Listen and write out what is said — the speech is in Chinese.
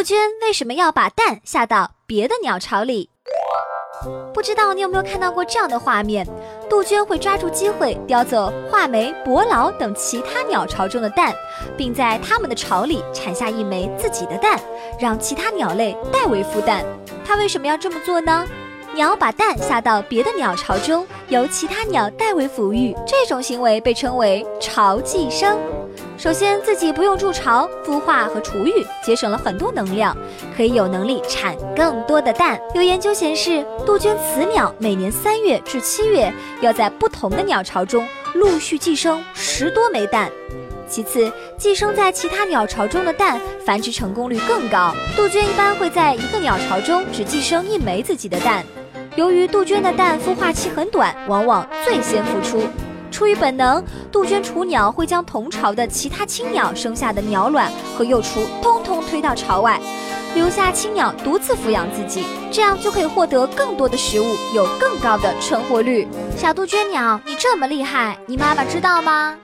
杜鹃为什么要把蛋下到别的鸟巢里？不知道你有没有看到过这样的画面：杜鹃会抓住机会叼走画眉、伯劳等其他鸟巢中的蛋，并在它们的巢里产下一枚自己的蛋，让其他鸟类代为孵蛋。它为什么要这么做呢？鸟把蛋下到别的鸟巢中，由其他鸟代为抚育，这种行为被称为巢寄生。首先，自己不用筑巢、孵化和厨育，节省了很多能量，可以有能力产更多的蛋。有研究显示，杜鹃雌鸟每年三月至七月要在不同的鸟巢中陆续寄生十多枚蛋。其次，寄生在其他鸟巢中的蛋繁殖成功率更高。杜鹃一般会在一个鸟巢中只寄生一枚自己的蛋，由于杜鹃的蛋孵化期很短，往往最先孵出。出于本能，杜鹃雏鸟会将同巢的其他青鸟生下的鸟卵和幼雏通通推到巢外，留下青鸟独自抚养自己，这样就可以获得更多的食物，有更高的成活率。小杜鹃鸟，你这么厉害，你妈妈知道吗？